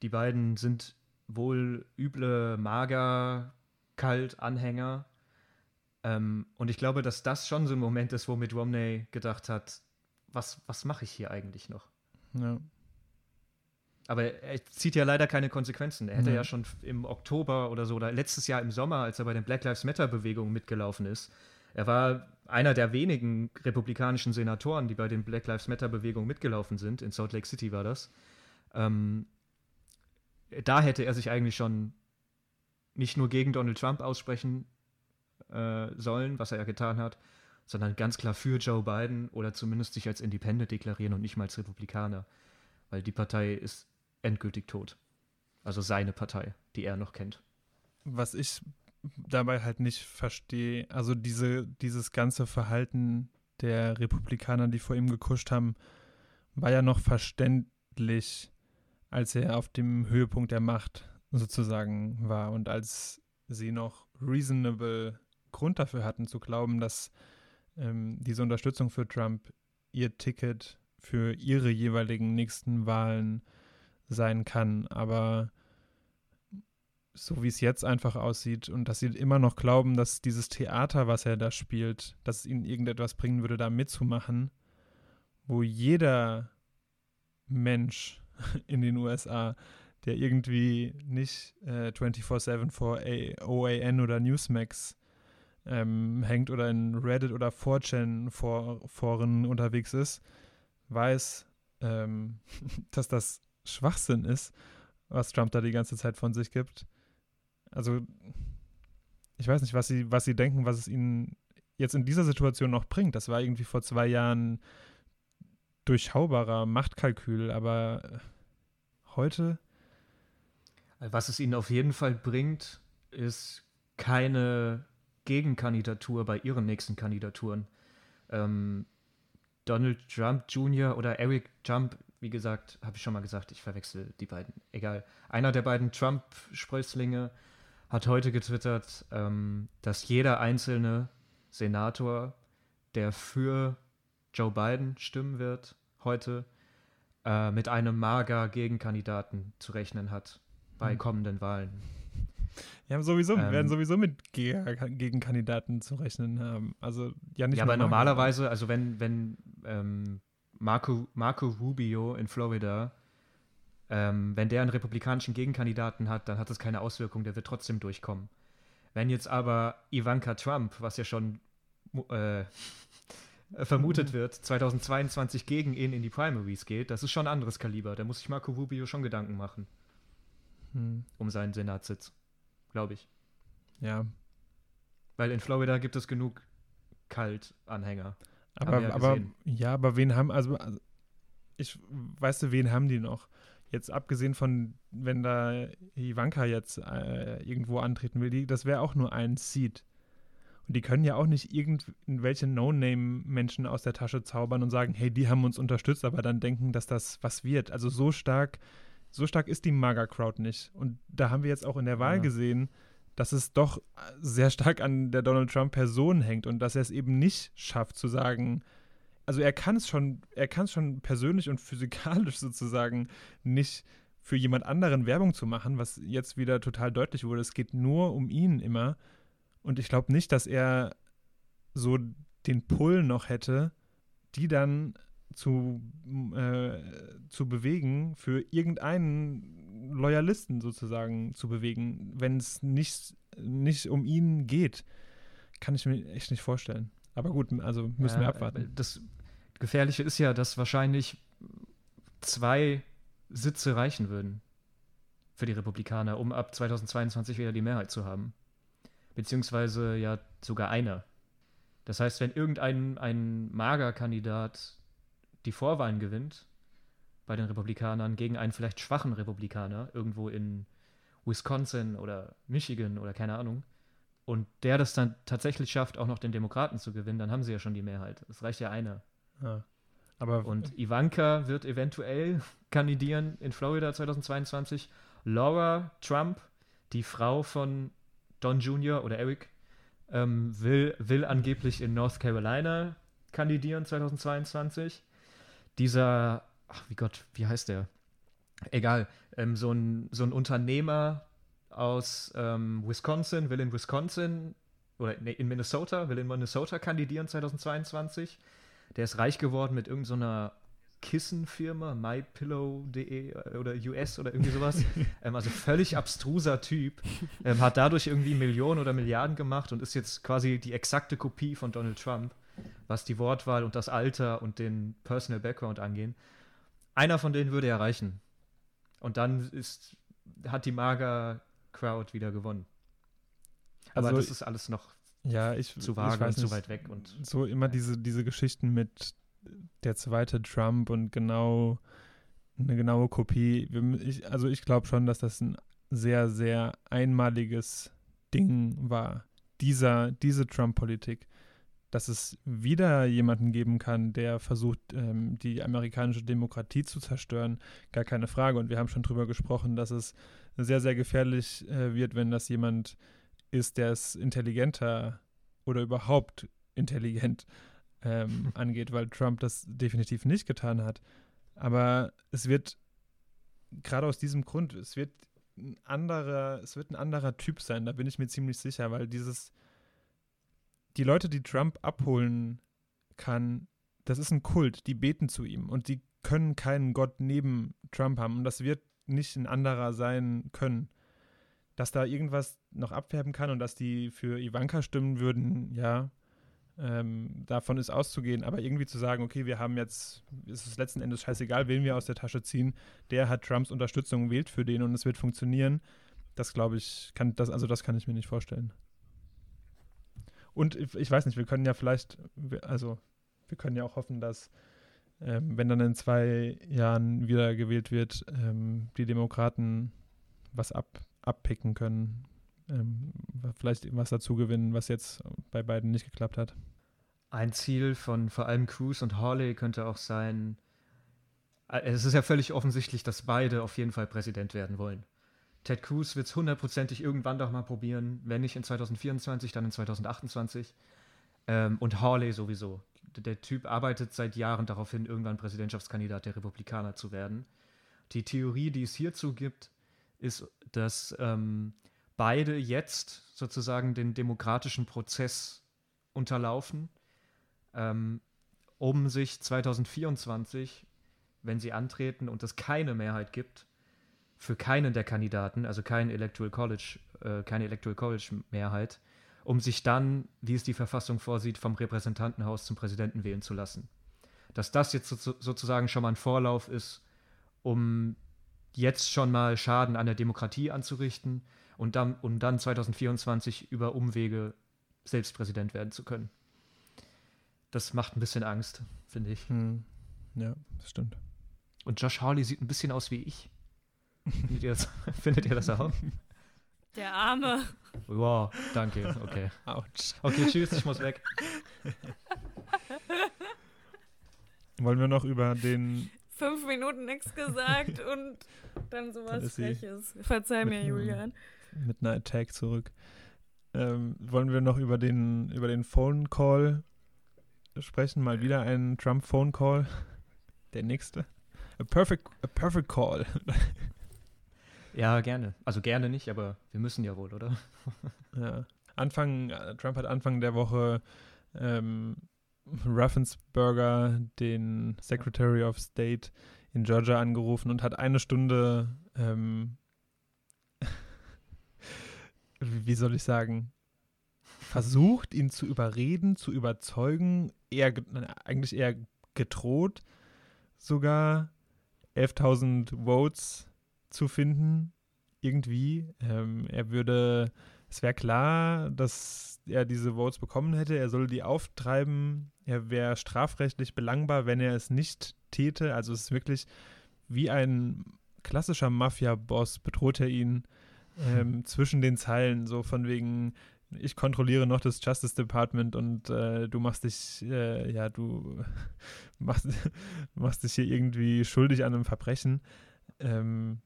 Die beiden sind wohl üble, mager, kalt Anhänger. Ähm, und ich glaube, dass das schon so ein Moment ist, wo mit Romney gedacht hat, was, was mache ich hier eigentlich noch? Ja. Aber er zieht ja leider keine Konsequenzen. Er hätte Nee. ja schon im Oktober oder so, oder letztes Jahr im Sommer, als er bei den Black Lives Matter-Bewegungen mitgelaufen ist, er war einer der wenigen republikanischen Senatoren, die bei den Black Lives Matter-Bewegungen mitgelaufen sind. In Salt Lake City war das. Ähm, da hätte er sich eigentlich schon nicht nur gegen Donald Trump aussprechen äh, sollen, was er ja getan hat, sondern ganz klar für Joe Biden oder zumindest sich als Independent deklarieren und nicht mal als Republikaner. Weil die Partei ist endgültig tot. Also seine Partei, die er noch kennt. Was ich dabei halt nicht verstehe, also diese, dieses ganze Verhalten der Republikaner, die vor ihm gekuscht haben, war ja noch verständlich, als er auf dem Höhepunkt der Macht sozusagen war und als sie noch reasonable Grund dafür hatten zu glauben, dass ähm, diese Unterstützung für Trump ihr Ticket für ihre jeweiligen nächsten Wahlen sein kann. Aber so wie es jetzt einfach aussieht und dass sie immer noch glauben, dass dieses Theater, was er da spielt, dass es ihnen irgendetwas bringen würde, da mitzumachen, wo jeder Mensch in den USA, der irgendwie nicht äh, 24-7 vor A OAN oder Newsmax ähm, hängt oder in Reddit oder 4chan Foren unterwegs ist, weiß, ähm, dass das Schwachsinn ist, was Trump da die ganze Zeit von sich gibt. Also, ich weiß nicht, was sie, was sie denken, was es ihnen jetzt in dieser Situation noch bringt. Das war irgendwie vor zwei Jahren durchschaubarer Machtkalkül, aber heute. Was es ihnen auf jeden Fall bringt, ist keine Gegenkandidatur bei ihren nächsten Kandidaturen. Ähm, Donald Trump Jr. oder Eric Trump, wie gesagt, habe ich schon mal gesagt, ich verwechsel die beiden. Egal. Einer der beiden Trump-Sprösslinge hat heute getwittert, ähm, dass jeder einzelne Senator, der für Joe Biden stimmen wird, heute äh, mit einem mager Gegenkandidaten zu rechnen hat bei hm. kommenden Wahlen. Ja, sowieso, ähm, werden sowieso mit Gegenkandidaten zu rechnen haben. Also ja nicht. Ja, aber normalerweise, also wenn, wenn ähm, Marco, Marco Rubio in Florida, ähm, wenn der einen republikanischen Gegenkandidaten hat, dann hat das keine Auswirkung, der wird trotzdem durchkommen. Wenn jetzt aber Ivanka Trump, was ja schon äh, vermutet wird, 2022 gegen ihn in die Primaries geht, das ist schon ein anderes Kaliber. Da muss sich Marco Rubio schon Gedanken machen. Hm. Um seinen Senatssitz glaube ich. Ja. Weil in Florida gibt es genug Kaltanhänger. Aber, ja, aber ja, aber wen haben, also, ich weißt du, wen haben die noch? Jetzt abgesehen von, wenn da Ivanka jetzt äh, irgendwo antreten will, die, das wäre auch nur ein Seed. Und die können ja auch nicht irgendwelche No-Name-Menschen aus der Tasche zaubern und sagen, hey, die haben uns unterstützt, aber dann denken, dass das was wird. Also so stark so stark ist die Maga-Crowd nicht. Und da haben wir jetzt auch in der Wahl ja. gesehen, dass es doch sehr stark an der Donald Trump-Person hängt und dass er es eben nicht schafft zu sagen, also er kann es schon, er kann es schon persönlich und physikalisch sozusagen nicht für jemand anderen Werbung zu machen, was jetzt wieder total deutlich wurde. Es geht nur um ihn immer. Und ich glaube nicht, dass er so den Pull noch hätte, die dann zu, äh, zu bewegen, für irgendeinen Loyalisten sozusagen zu bewegen, wenn es nicht, nicht um ihn geht. Kann ich mir echt nicht vorstellen. Aber gut, also müssen ja, wir abwarten. Das Gefährliche ist ja, dass wahrscheinlich zwei Sitze reichen würden für die Republikaner, um ab 2022 wieder die Mehrheit zu haben. Beziehungsweise ja sogar einer. Das heißt, wenn irgendein ein Magerkandidat die Vorwahlen gewinnt bei den Republikanern gegen einen vielleicht schwachen Republikaner irgendwo in Wisconsin oder Michigan oder keine Ahnung und der das dann tatsächlich schafft, auch noch den Demokraten zu gewinnen, dann haben sie ja schon die Mehrheit. Es reicht ja einer. Ja. Aber und Ivanka wird eventuell kandidieren in Florida 2022. Laura Trump, die Frau von Don Jr. oder Eric, ähm, will, will angeblich in North Carolina kandidieren 2022 dieser, ach wie Gott, wie heißt der? Egal, ähm, so, ein, so ein Unternehmer aus ähm, Wisconsin will in Wisconsin oder nee, in Minnesota, will in Minnesota kandidieren 2022. Der ist reich geworden mit irgendeiner so Kissenfirma, mypillow.de oder US oder irgendwie sowas. ähm, also völlig abstruser Typ. Ähm, hat dadurch irgendwie Millionen oder Milliarden gemacht und ist jetzt quasi die exakte Kopie von Donald Trump was die Wortwahl und das Alter und den Personal Background angehen. Einer von denen würde erreichen. Und dann ist, hat die Mager Crowd wieder gewonnen. Aber also, das ist alles noch ja, ich, zu vage und zu weit weg. Und, so immer diese, diese Geschichten mit der zweite Trump und genau eine genaue Kopie. Ich, also ich glaube schon, dass das ein sehr, sehr einmaliges Ding war. Dieser, diese Trump-Politik. Dass es wieder jemanden geben kann, der versucht, ähm, die amerikanische Demokratie zu zerstören, gar keine Frage. Und wir haben schon drüber gesprochen, dass es sehr, sehr gefährlich äh, wird, wenn das jemand ist, der es intelligenter oder überhaupt intelligent ähm, angeht, weil Trump das definitiv nicht getan hat. Aber es wird gerade aus diesem Grund, es wird ein anderer, es wird ein anderer Typ sein, da bin ich mir ziemlich sicher, weil dieses, die Leute, die Trump abholen kann, das ist ein Kult, die beten zu ihm und die können keinen Gott neben Trump haben und das wird nicht ein anderer sein können. Dass da irgendwas noch abfärben kann und dass die für Ivanka stimmen würden, ja, ähm, davon ist auszugehen, aber irgendwie zu sagen, okay, wir haben jetzt, ist es letzten Endes scheißegal, wen wir aus der Tasche ziehen, der hat Trumps Unterstützung, wählt für den und es wird funktionieren, das glaube ich, kann das, also das kann ich mir nicht vorstellen. Und ich weiß nicht, wir können ja vielleicht, also wir können ja auch hoffen, dass ähm, wenn dann in zwei Jahren wieder gewählt wird, ähm, die Demokraten was ab, abpicken können, ähm, vielleicht was dazu gewinnen, was jetzt bei beiden nicht geklappt hat. Ein Ziel von vor allem Cruz und Hawley könnte auch sein, äh, es ist ja völlig offensichtlich, dass beide auf jeden Fall Präsident werden wollen. Ted Cruz wird es hundertprozentig irgendwann doch mal probieren, wenn nicht in 2024, dann in 2028. Ähm, und Hawley sowieso. Der Typ arbeitet seit Jahren darauf hin, irgendwann Präsidentschaftskandidat der Republikaner zu werden. Die Theorie, die es hierzu gibt, ist, dass ähm, beide jetzt sozusagen den demokratischen Prozess unterlaufen, ähm, um sich 2024, wenn sie antreten und es keine Mehrheit gibt, für keinen der Kandidaten, also kein Electoral College, äh, keine Electoral College Mehrheit, um sich dann, wie es die Verfassung vorsieht, vom Repräsentantenhaus zum Präsidenten wählen zu lassen. Dass das jetzt so, sozusagen schon mal ein Vorlauf ist, um jetzt schon mal Schaden an der Demokratie anzurichten und dann, um dann 2024 über Umwege selbst Präsident werden zu können. Das macht ein bisschen Angst, finde ich. Hm. Ja, das stimmt. Und Josh Hawley sieht ein bisschen aus wie ich. Findet ihr das, findet ihr das auch? Der Arme. Wow, danke. Okay. Autsch. Okay, tschüss, ich muss weg. Wollen wir noch über den. Fünf Minuten nichts gesagt und dann sowas Freches. Verzeih mir, Julian mit einer Attack zurück. Ähm, wollen wir noch über den, über den Phone Call sprechen? Mal wieder ein Trump Phone Call. Der nächste. A perfect, a perfect call. ja, gerne. Also gerne nicht, aber wir müssen ja wohl, oder? ja. Anfang, Trump hat Anfang der Woche ähm, Raffensperger, den Secretary of State in Georgia, angerufen und hat eine Stunde ähm, wie soll ich sagen, versucht, ihn zu überreden, zu überzeugen, eher, eigentlich eher gedroht, sogar 11.000 Votes zu finden, irgendwie. Ähm, er würde, es wäre klar, dass er diese Votes bekommen hätte, er soll die auftreiben, er wäre strafrechtlich belangbar, wenn er es nicht täte. Also es ist wirklich wie ein klassischer Mafia-Boss, bedroht er ihn ähm, zwischen den Zeilen, so von wegen, ich kontrolliere noch das Justice Department und äh, du machst dich, äh, ja, du machst, machst dich hier irgendwie schuldig an einem Verbrechen. Ähm,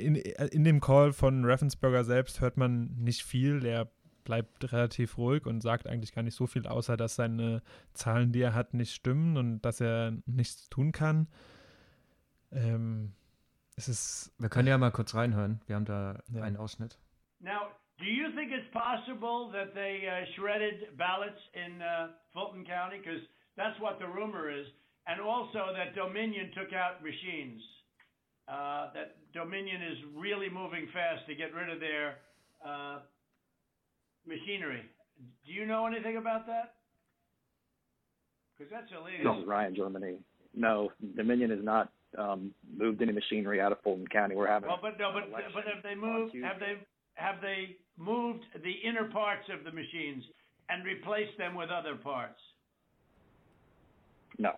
in, in dem Call von Raffensperger selbst hört man nicht viel. Er bleibt relativ ruhig und sagt eigentlich gar nicht so viel, außer dass seine Zahlen, die er hat, nicht stimmen und dass er nichts tun kann. Ähm, es ist. Wir können ja mal kurz reinhören. Wir haben da ja. einen Ausschnitt. Now, do you think it's possible that they uh, shredded ballots in uh, Fulton County? Because that's what the rumor is. And also that Dominion took out machines. Uh, that Dominion is really moving fast to get rid of their uh, machinery. Do you know anything about that? Because that's illegal. This is Ryan Germany. No, Dominion has not um, moved any machinery out of Fulton County. We're having. Well, but no, but but have they moved? Have they have they moved the inner parts of the machines and replaced them with other parts? No.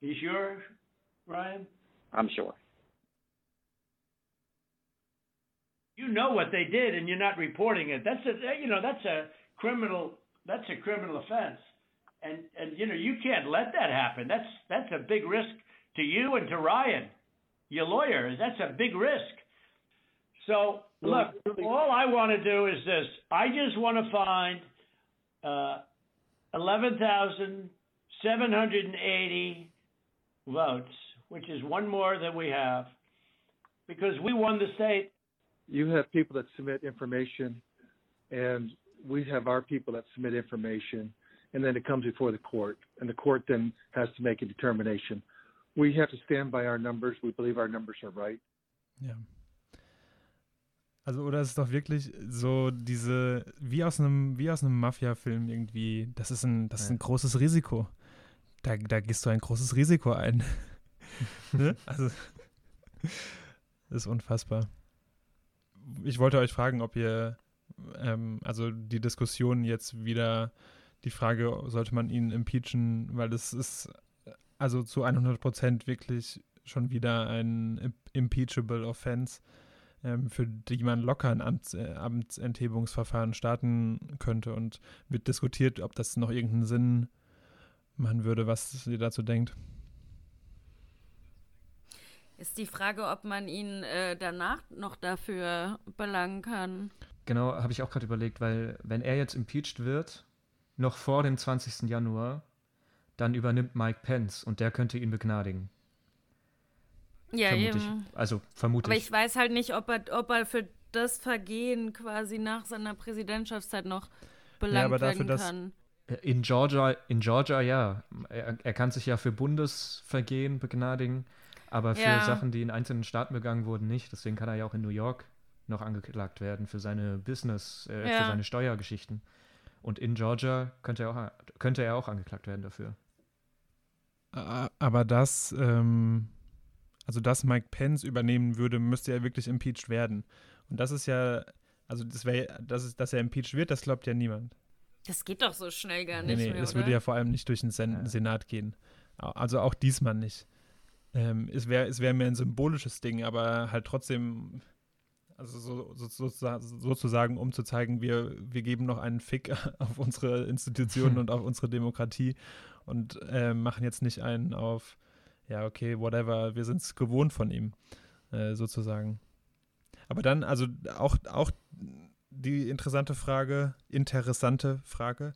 You sure, Ryan? I'm sure. You know what they did and you're not reporting it. That's a you know that's a criminal that's a criminal offense, and and you know you can't let that happen. That's that's a big risk to you and to Ryan, your lawyer. That's a big risk. So look, all I want to do is this. I just want to find uh, eleven thousand seven hundred and eighty votes, which is one more than we have, because we won the state. You have people that submit information, and we have our people that submit information, and then it comes before the court, and the court then has to make a determination. We have to stand by our numbers. We believe our numbers are right. Ja. Also, oder ist es doch wirklich so diese, wie aus einem, wie aus einem Mafia-Film irgendwie, das ist ein, das ist ein großes Risiko. Da, da gehst du ein großes Risiko ein. ne? Also, das ist unfassbar. Ich wollte euch fragen, ob ihr, ähm, also die Diskussion jetzt wieder, die Frage, sollte man ihn impeachen, weil das ist also zu 100 Prozent wirklich schon wieder ein impeachable Offense ähm, für die man locker ein Amts, äh, Amtsenthebungsverfahren starten könnte und wird diskutiert, ob das noch irgendeinen Sinn machen würde, was ihr dazu denkt. Ist die Frage, ob man ihn äh, danach noch dafür belangen kann. Genau, habe ich auch gerade überlegt, weil wenn er jetzt impeached wird, noch vor dem 20. Januar, dann übernimmt Mike Pence und der könnte ihn begnadigen. Ja, vermute eben. Ich. Also vermute Aber ich weiß halt nicht, ob er, ob er für das Vergehen quasi nach seiner Präsidentschaftszeit noch belangt ja, werden dafür, kann. In Georgia, in Georgia ja. Er, er, kann sich ja für Bundesvergehen begnadigen, aber für ja. Sachen, die in einzelnen Staaten begangen wurden, nicht. Deswegen kann er ja auch in New York noch angeklagt werden für seine Business, äh, ja. für seine Steuergeschichten. Und in Georgia könnte er auch, könnte er auch angeklagt werden dafür. Aber das ähm, also dass Mike Pence übernehmen würde, müsste er wirklich impeached werden. Und das ist ja, also das wäre, das ist, dass er impeached wird, das glaubt ja niemand. Das geht doch so schnell gar nicht. Nee, nee, mehr, das oder? würde ja vor allem nicht durch den Sen ja. Senat gehen. Also auch diesmal nicht. Ähm, es wäre es wär mehr ein symbolisches Ding, aber halt trotzdem, also so, so, so, sozusagen, um zu zeigen, wir, wir geben noch einen Fick auf unsere Institutionen und auf unsere Demokratie und äh, machen jetzt nicht einen auf ja, okay, whatever, wir sind es gewohnt von ihm, äh, sozusagen. Aber dann, also auch, auch die interessante Frage, interessante Frage,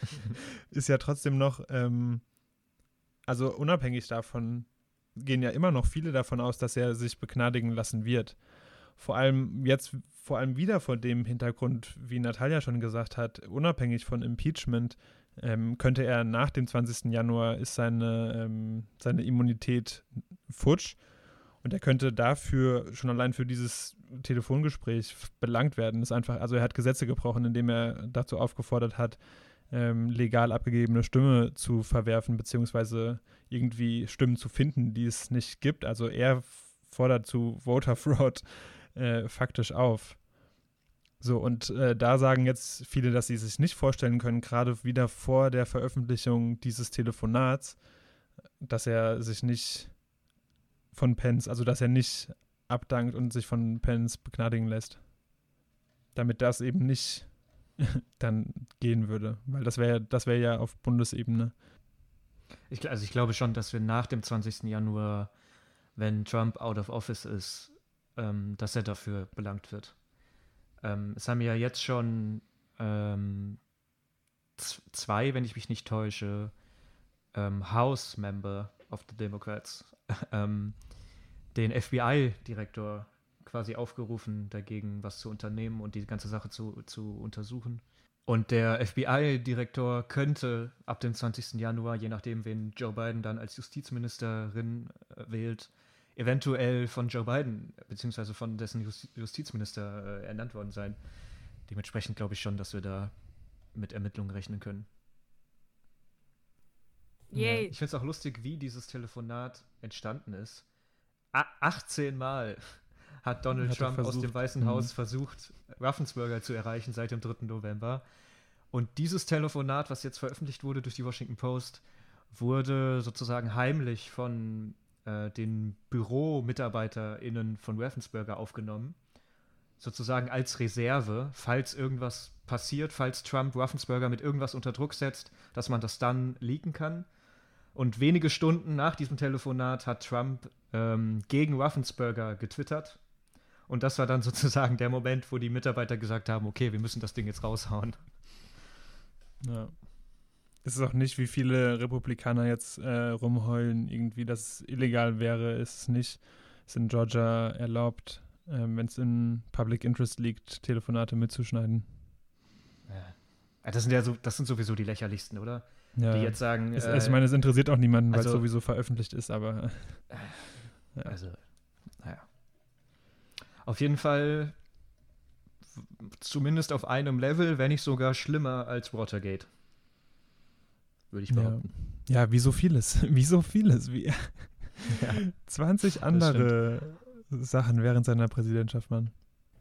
ist ja trotzdem noch, ähm, also unabhängig davon, gehen ja immer noch viele davon aus, dass er sich begnadigen lassen wird. Vor allem jetzt, vor allem wieder vor dem Hintergrund, wie Natalia schon gesagt hat, unabhängig von Impeachment, ähm, könnte er nach dem 20. Januar ist seine, ähm, seine Immunität futsch und er könnte dafür schon allein für dieses Telefongespräch belangt werden. Ist einfach, also er hat Gesetze gebrochen, indem er dazu aufgefordert hat, ähm, legal abgegebene Stimme zu verwerfen, beziehungsweise irgendwie Stimmen zu finden, die es nicht gibt. Also er fordert zu Voter Fraud äh, faktisch auf. So, und äh, da sagen jetzt viele, dass sie sich nicht vorstellen können, gerade wieder vor der Veröffentlichung dieses Telefonats, dass er sich nicht von Pence, also dass er nicht abdankt und sich von Pence begnadigen lässt. Damit das eben nicht dann gehen würde. Weil das wäre das wäre ja auf Bundesebene. Ich, also ich glaube schon, dass wir nach dem 20. Januar, wenn Trump out of office ist, ähm, dass er dafür belangt wird. Ähm, es haben ja jetzt schon ähm, zwei, wenn ich mich nicht täusche, ähm, House-Member of the Democrats ähm, den FBI-Direktor quasi aufgerufen, dagegen was zu unternehmen und die ganze Sache zu, zu untersuchen. Und der FBI-Direktor könnte ab dem 20. Januar, je nachdem, wen Joe Biden dann als Justizministerin äh, wählt, eventuell von Joe Biden beziehungsweise von dessen Justizminister äh, ernannt worden sein. Dementsprechend glaube ich schon, dass wir da mit Ermittlungen rechnen können. Yay. Ja, ich finde es auch lustig, wie dieses Telefonat entstanden ist. A 18 Mal hat Donald hat Trump aus dem Weißen mhm. Haus versucht, Raffensburger zu erreichen seit dem 3. November. Und dieses Telefonat, was jetzt veröffentlicht wurde durch die Washington Post, wurde sozusagen heimlich von äh, den BüromitarbeiterInnen von Raffensperger aufgenommen. sozusagen als Reserve, falls irgendwas passiert, falls Trump Ruffensberger mit irgendwas unter Druck setzt, dass man das dann leaken kann. Und wenige Stunden nach diesem Telefonat hat Trump ähm, gegen Ruffensberger getwittert. Und das war dann sozusagen der Moment, wo die Mitarbeiter gesagt haben, okay, wir müssen das Ding jetzt raushauen. Ja. Es ist auch nicht, wie viele Republikaner jetzt äh, rumheulen, irgendwie, dass es illegal wäre, ist es nicht. Es ist in Georgia erlaubt, äh, wenn es in Public Interest liegt, Telefonate mitzuschneiden. Ja. Das sind ja so, das sind sowieso die lächerlichsten, oder? Ja. Die jetzt sagen. Es, äh, ich meine, es interessiert auch niemanden, weil also- es sowieso veröffentlicht ist, aber Ja. Also. Auf jeden Fall zumindest auf einem Level, wenn nicht sogar schlimmer als Watergate. Würde ich ja. behaupten. ja, wie so vieles. Wie so vieles. Wie 20 andere Sachen während seiner Präsidentschaft, Mann.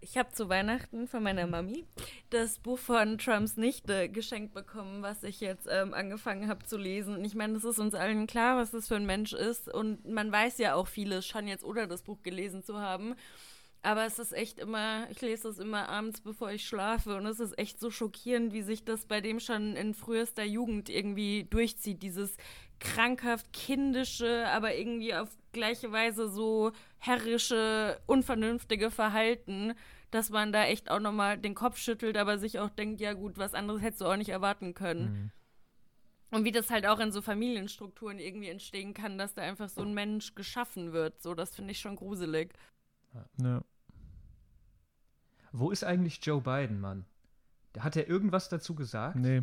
Ich habe zu Weihnachten von meiner Mami das Buch von Trumps Nichte geschenkt bekommen, was ich jetzt ähm, angefangen habe zu lesen. Und ich meine, es ist uns allen klar, was das für ein Mensch ist. Und man weiß ja auch vieles schon jetzt, ohne das Buch gelesen zu haben. Aber es ist echt immer, ich lese das immer abends, bevor ich schlafe. Und es ist echt so schockierend, wie sich das bei dem schon in frühester Jugend irgendwie durchzieht. Dieses krankhaft kindische, aber irgendwie auf gleiche Weise so herrische, unvernünftige Verhalten, dass man da echt auch nochmal den Kopf schüttelt, aber sich auch denkt, ja gut, was anderes hättest du auch nicht erwarten können. Mhm. Und wie das halt auch in so Familienstrukturen irgendwie entstehen kann, dass da einfach so ein Mensch geschaffen wird. So, das finde ich schon gruselig. Ja. Wo ist eigentlich Joe Biden, Mann? Hat er irgendwas dazu gesagt? Nee,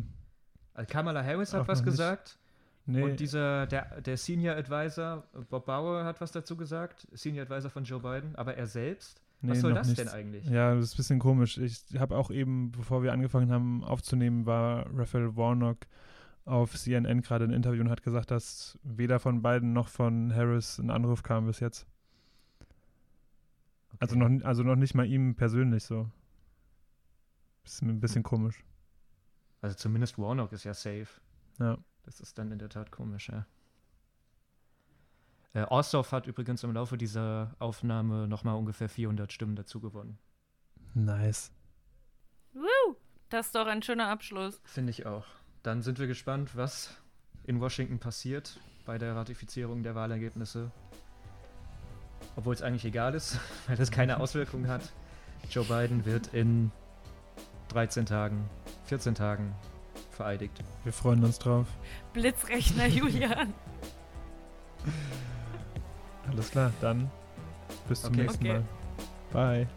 Also Kamala Harris hat Auch was nicht. gesagt. nee. Und dieser, der, der Senior Advisor, Bob Bauer, hat was dazu gesagt. Senior Advisor von Joe Biden. Aber er selbst? nee, was soll das nichts. denn eigentlich? Ja, das ist ein bisschen komisch. Ich habe auch eben, bevor wir angefangen haben aufzunehmen, war Raphael Warnock auf CNN gerade ein Interview und hat gesagt, dass weder von beiden noch von Harris ein Anruf kam bis jetzt. Also noch, also noch nicht mal ihm persönlich so. Ist mir ein bisschen komisch. Also zumindest Warnock ist ja safe. Ja. Das ist dann in der Tat komisch, ja. Äh, Ossoff hat übrigens im Laufe dieser Aufnahme nochmal ungefähr 400 Stimmen dazu gewonnen. Nice. Woo! Das ist doch ein schöner Abschluss. Finde ich auch. Dann sind wir gespannt, was in Washington passiert bei der Ratifizierung der Wahlergebnisse. Obwohl es eigentlich egal ist, weil das keine Auswirkungen hat. Joe Biden wird in 13 Tagen, 14 Tagen vereidigt. Wir freuen uns drauf. Blitzrechner Julian. Alles klar, dann bis zum Okay. nächsten Okay. Mal. Bye.